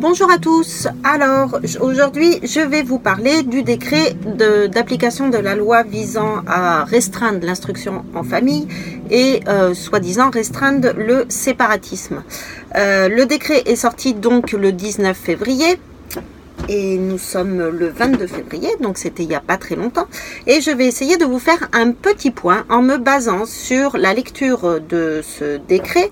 Bonjour à tous. Alors aujourd'hui, je vais vous parler du décret d'application de, la loi visant à restreindre l'instruction en famille et euh, soi-disant restreindre le séparatisme. Euh, le décret est sorti donc le 19 février et nous sommes le 22 février, donc c'était il n'y a pas très longtemps. Et je vais essayer de vous faire un petit point en me basant sur la lecture de ce décret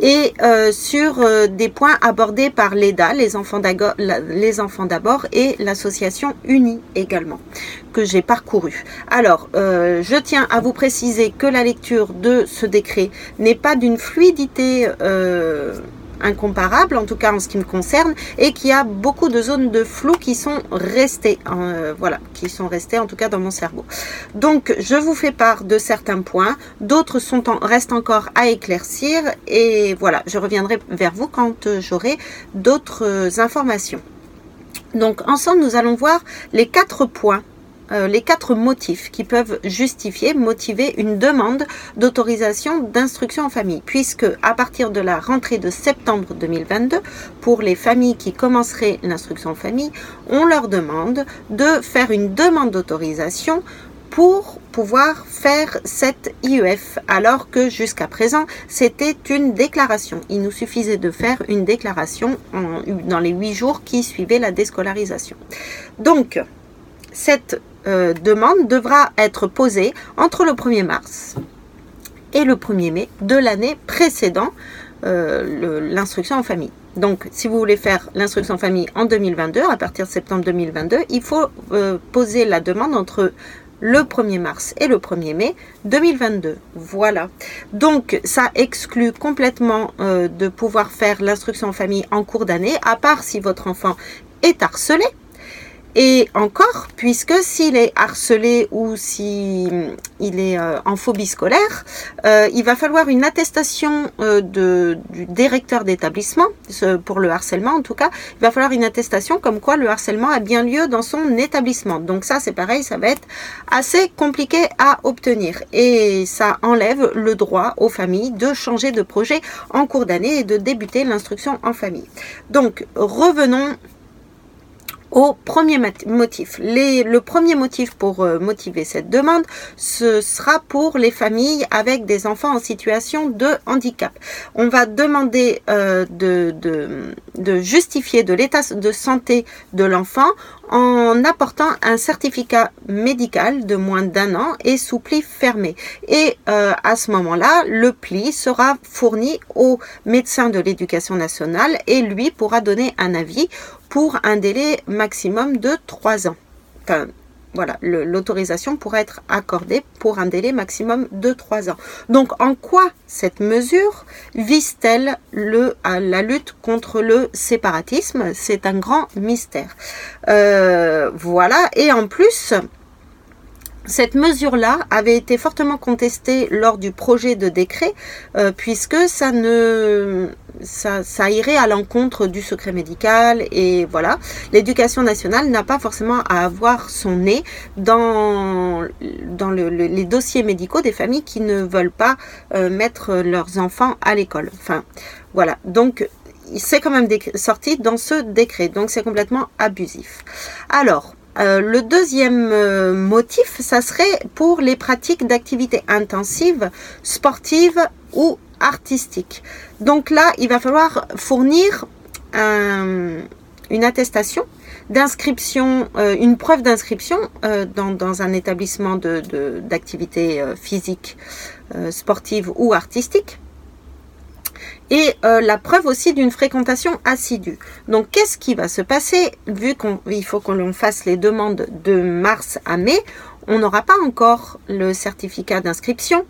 et euh, sur euh, des points abordés par l'EDA, les enfants d'abord, et l'association Unie également, que j'ai parcouru. Alors, euh, je tiens à vous préciser que la lecture de ce décret n'est pas d'une fluidité incomparable, en tout cas en ce qui me concerne, et qui a beaucoup de zones de flou qui sont restées, euh, voilà, qui sont restées en tout cas dans mon cerveau. Donc, je vous fais part de certains points, d'autres sont en, restent encore à éclaircir, et voilà, je reviendrai vers vous quand euh, j'aurai d'autres euh, informations. Donc, ensemble, nous allons voir les quatre points euh, les quatre motifs qui peuvent justifier, motiver une demande d'autorisation d'instruction en famille, puisque à partir de la rentrée de septembre 2022, pour les familles qui commenceraient l'instruction en famille, on leur demande de faire une demande d'autorisation pour pouvoir faire cette IEF, alors que jusqu'à présent, c'était une déclaration. Il nous suffisait de faire une déclaration dans les huit jours qui suivaient la déscolarisation. Donc, cette euh, demande devra être posée entre le 1er mars et le 1er mai de l'année précédant euh, l'instruction en famille. Donc, si vous voulez faire l'instruction en famille en 2022, à partir de septembre 2022, il faut euh, poser la demande entre le 1er mars et le 1er mai 2022. Voilà. Donc, ça exclut complètement de pouvoir faire l'instruction en famille en cours d'année, à part si votre enfant est harcelé. Et encore, puisque s'il est harcelé ou s'il il est euh, en phobie scolaire, euh, il va falloir une attestation euh, du directeur d'établissement, pour le harcèlement en tout cas, il va falloir une attestation comme quoi le harcèlement a bien lieu dans son établissement. Donc ça, c'est pareil, ça va être assez compliqué à obtenir. Et ça enlève le droit aux familles de changer de projet en cours d'année et de débuter l'instruction en famille. Donc, revenons au premier motif. le premier motif pour euh, motiver cette demande, ce sera pour les familles avec des enfants en situation de handicap. On va demander euh, de, de, justifier de l'état de santé de l'enfant en apportant un certificat médical de moins d'un an et sous pli fermé. Et euh, à ce moment-là, le pli sera fourni au médecin de l'éducation nationale et lui pourra donner un avis pour un délai maximum de 3 ans. Voilà, l'autorisation pourra être accordée pour un délai maximum de 3 ans. Donc, en quoi cette mesure vise-t-elle la lutte contre le séparatisme? C'est un grand mystère. Euh, voilà, et en plus, cette mesure-là avait été fortement contestée lors du projet de décret, euh, puisque ça ne ça, irait à l'encontre du secret médical et voilà. L'éducation nationale n'a pas forcément à avoir son nez dans, dans les dossiers médicaux des familles qui ne veulent pas euh, mettre leurs enfants à l'école. Enfin, voilà. Donc, c'est quand même sorti dans ce décret, donc c'est complètement abusif. Alors, euh, le deuxième euh, motif, ça serait pour les pratiques d'activités intensives, sportives ou artistiques. Donc là, il va falloir fournir une attestation d'inscription, euh, une preuve d'inscription dans, un établissement d'activité physique, sportive ou artistique et euh, la preuve aussi d'une fréquentation assidue. Donc qu'est-ce qui va se passer vu qu'il faut qu'on fasse les demandes de mars à mai, on n'aura pas encore le certificat d'inscription.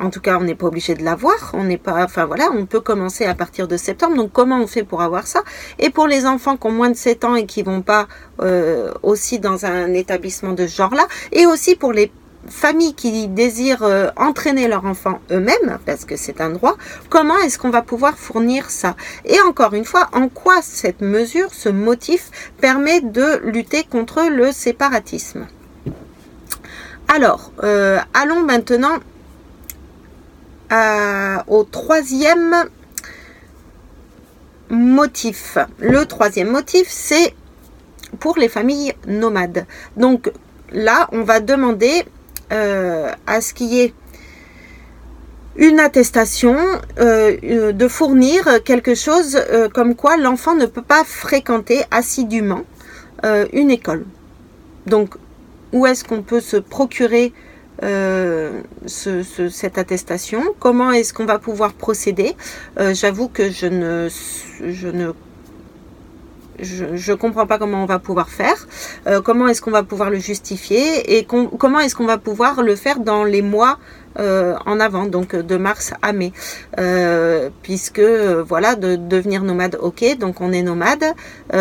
En tout cas, on n'est pas obligé de l'avoir. On n'est pas, enfin voilà, on peut commencer à partir de septembre. Donc, comment on fait pour avoir ça? Et pour les enfants qui ont moins de 7 ans et qui vont pas euh, aussi dans un établissement de ce genre-là, et aussi pour les familles qui désirent euh, entraîner leurs enfants eux-mêmes, parce que c'est un droit, comment est-ce qu'on va pouvoir fournir ça? Et encore une fois, en quoi cette mesure, ce motif, permet de lutter contre le séparatisme? Alors, euh, allons maintenant au troisième motif. Le troisième motif, c'est pour les familles nomades. Donc là, on va demander euh, à ce qu'il y ait une attestation, euh, de fournir quelque chose euh, comme quoi l'enfant ne peut pas fréquenter assidûment une école. Donc, où est-ce qu'on peut se procurer cette attestation? Comment est-ce qu'on va pouvoir procéder? J'avoue que je ne, je ne je ne comprends pas comment on va pouvoir faire, euh, comment est-ce qu'on va pouvoir le justifier et comment est-ce qu'on va pouvoir le faire dans les mois euh, en avant, donc de mars à mai, euh, puisque voilà, de devenir nomade, ok, donc on est nomade.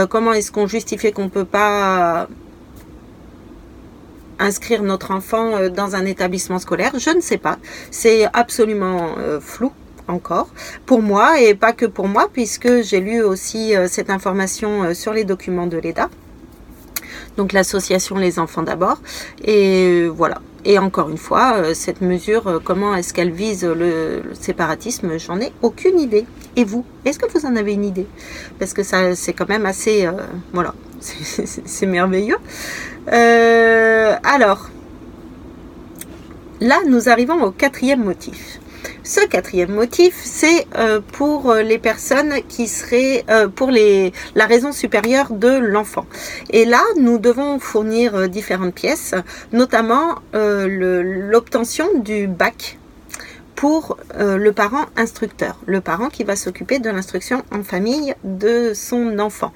comment est-ce qu'on justifie qu'on peut pas inscrire notre enfant dans un établissement scolaire? Je ne sais pas, c'est absolument flou encore pour moi et pas que pour moi puisque j'ai lu aussi euh, cette information euh, sur les documents de l'EDA. Donc l'association Les Enfants d'abord. Et euh, voilà. Et encore une fois, cette mesure, comment est-ce qu'elle vise le, séparatisme J'en ai aucune idée. Et vous Est-ce que vous en avez une idée? Parce que ça, c'est quand même assez... voilà. C'est merveilleux. alors, là, nous arrivons au quatrième motif. Ce quatrième motif, c'est euh, pour euh, les personnes qui seraient euh, pour les, la raison supérieure de l'enfant. Et là, nous devons fournir différentes pièces, notamment l'obtention du bac pour euh, le parent instructeur, le parent qui va s'occuper de l'instruction en famille de son enfant.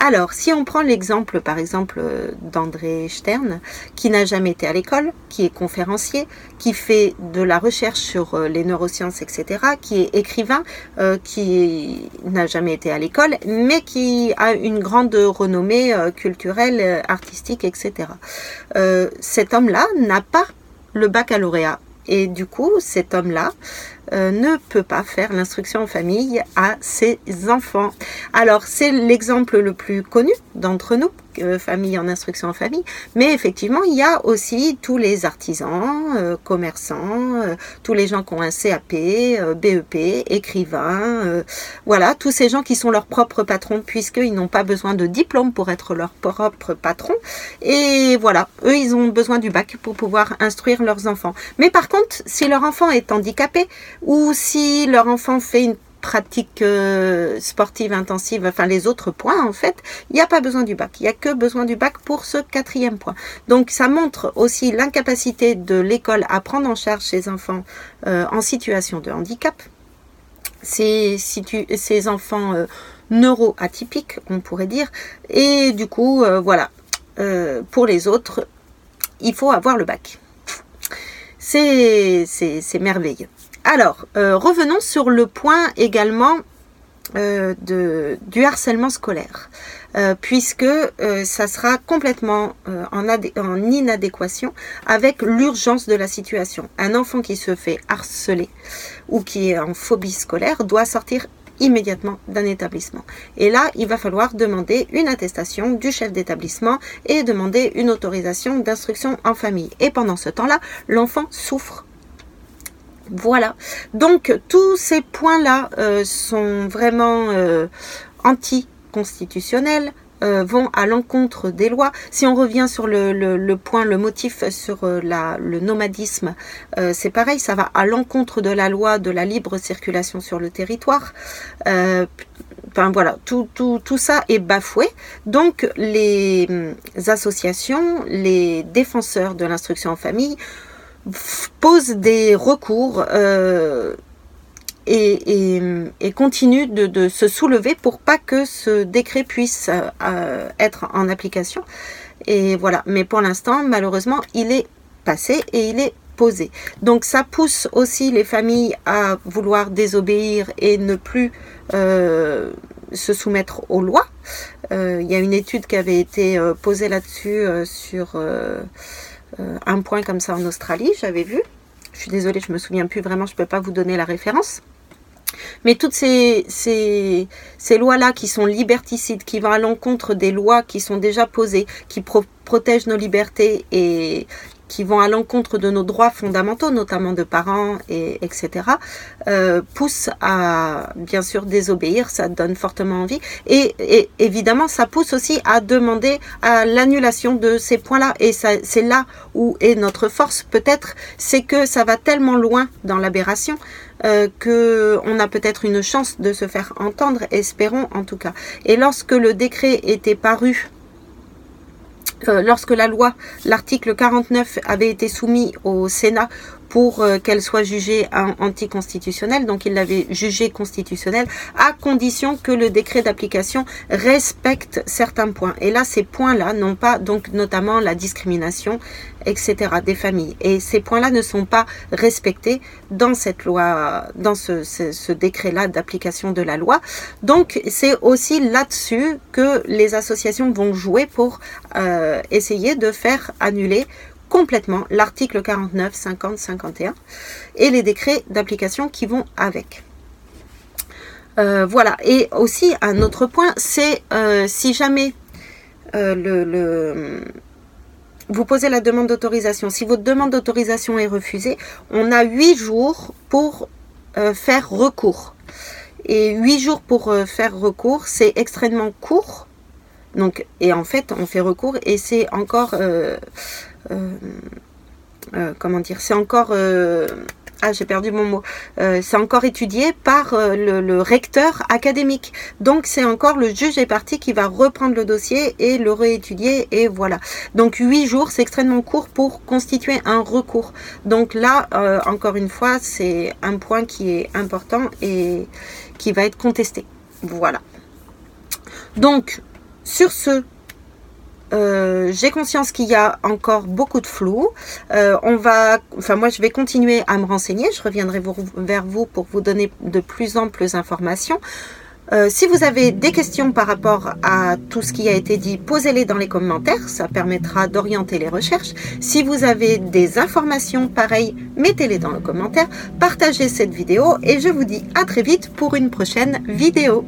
Alors, si on prend l'exemple, par exemple, d'André Stern, qui n'a jamais été à l'école, qui est conférencier, qui fait de la recherche sur euh, les neurosciences, etc., qui est écrivain, euh, qui n'a jamais été à l'école, mais qui a une grande renommée culturelle, artistique, etc. cet homme-là n'a pas le baccalauréat et du coup, cet homme-là euh, ne peut pas faire l'instruction en famille à ses enfants. Alors, c'est l'exemple le plus connu d'entre nous, euh, famille en instruction en famille, mais effectivement, il y a aussi tous les artisans, euh, commerçants, tous les gens qui ont un CAP, BEP, écrivains, voilà, tous ces gens qui sont leurs propres patrons, puisqu'ils n'ont pas besoin de diplôme pour être leur propre patron. Et voilà, eux, ils ont besoin du bac pour pouvoir instruire leurs enfants. Mais par contre, si leur enfant est handicapé, ou si leur enfant fait une pratique euh, sportive intensive, enfin les autres points en fait, il n'y a pas besoin du bac. Il n'y a que besoin du bac pour ce quatrième point. Donc ça montre aussi l'incapacité de l'école à prendre en charge ces enfants euh, en situation de handicap, ces, enfants euh, neuroatypiques, on pourrait dire. Et du coup, voilà, pour les autres, il faut avoir le bac. C'est merveilleux. Alors, euh, revenons sur le point également euh, du harcèlement scolaire, euh, puisque ça sera complètement en, en, inadéquation avec l'urgence de la situation. Un enfant qui se fait harceler ou qui est en phobie scolaire doit sortir immédiatement d'un établissement. Et là, il va falloir demander une attestation du chef d'établissement et demander une autorisation d'instruction en famille. Et pendant ce temps-là, l'enfant souffre voilà. Donc tous ces points-là euh, sont vraiment euh, anticonstitutionnels, euh, vont à l'encontre des lois. Si on revient sur le, point, le motif sur le nomadisme, c'est pareil, ça va à l'encontre de la loi de la libre circulation sur le territoire. Enfin voilà, tout, tout, tout ça est bafoué. Donc les hum, associations, les défenseurs de l'instruction en famille pose des recours euh, et, continue de, se soulever pour pas que ce décret puisse euh, être en application. Et voilà. Mais pour l'instant, malheureusement, il est passé et il est posé. Donc ça pousse aussi les familles à vouloir désobéir et ne plus euh, se soumettre aux lois. Il y a une étude qui avait été posée là-dessus sur euh, un point comme ça en Australie, j'avais vu. Je suis désolée, je me souviens plus vraiment, je ne peux pas vous donner la référence. Mais toutes ces, ces, ces lois-là qui sont liberticides, qui vont à l'encontre des lois qui sont déjà posées, qui protègent nos libertés et qui vont à l'encontre de nos droits fondamentaux, notamment de parents, et, etc., euh, poussent à, bien sûr, désobéir. Ça donne fortement envie. Et, et évidemment, ça pousse aussi à demander à l'annulation de ces points-là. Et c'est là où est notre force, peut-être, c'est que ça va tellement loin dans l'aberration euh, qu'on a peut-être une chance de se faire entendre, espérons en tout cas. Et lorsque le décret était paru, lorsque la loi, l'article 49 avait été soumis au Sénat pour euh, qu'elle soit jugée anticonstitutionnelle. Donc il l'avait jugée constitutionnelle à condition que le décret d'application respecte certains points. Et là, ces points-là n'ont pas, donc notamment la discrimination, etc. des familles. Et ces points-là ne sont pas respectés dans cette loi, dans ce, ce, décret-là d'application de la loi. Donc c'est aussi là-dessus que les associations vont jouer pour euh, essayer de faire annuler complètement l'article 49, 50, 51 et les décrets d'application qui vont avec. Euh, voilà, et aussi un autre point, c'est euh, si jamais euh, le, vous posez la demande d'autorisation, si votre demande d'autorisation est refusée, on a huit jours pour faire recours. Et huit jours pour faire recours, c'est extrêmement court. Donc, et en fait, on fait recours et c'est encore comment dire, c'est encore euh, ah, j'ai perdu mon mot. c'est encore étudié par le, recteur académique. Donc, c'est encore le juge et parti qui va reprendre le dossier et le réétudier. Et voilà. Donc, huit jours, c'est extrêmement court pour constituer un recours. Donc là, encore une fois, c'est un point qui est important et qui va être contesté. Voilà. Donc, sur ce, euh, j'ai conscience qu'il y a encore beaucoup de flou. Euh, on va, enfin moi je vais continuer à me renseigner. Je reviendrai vers vous pour vous donner de plus amples informations. Euh, si vous avez des questions par rapport à tout ce qui a été dit, posez-les dans les commentaires, ça permettra d'orienter les recherches. Si vous avez des informations pareilles, mettez-les dans le commentaire, partagez cette vidéo et je vous dis à très vite pour une prochaine vidéo.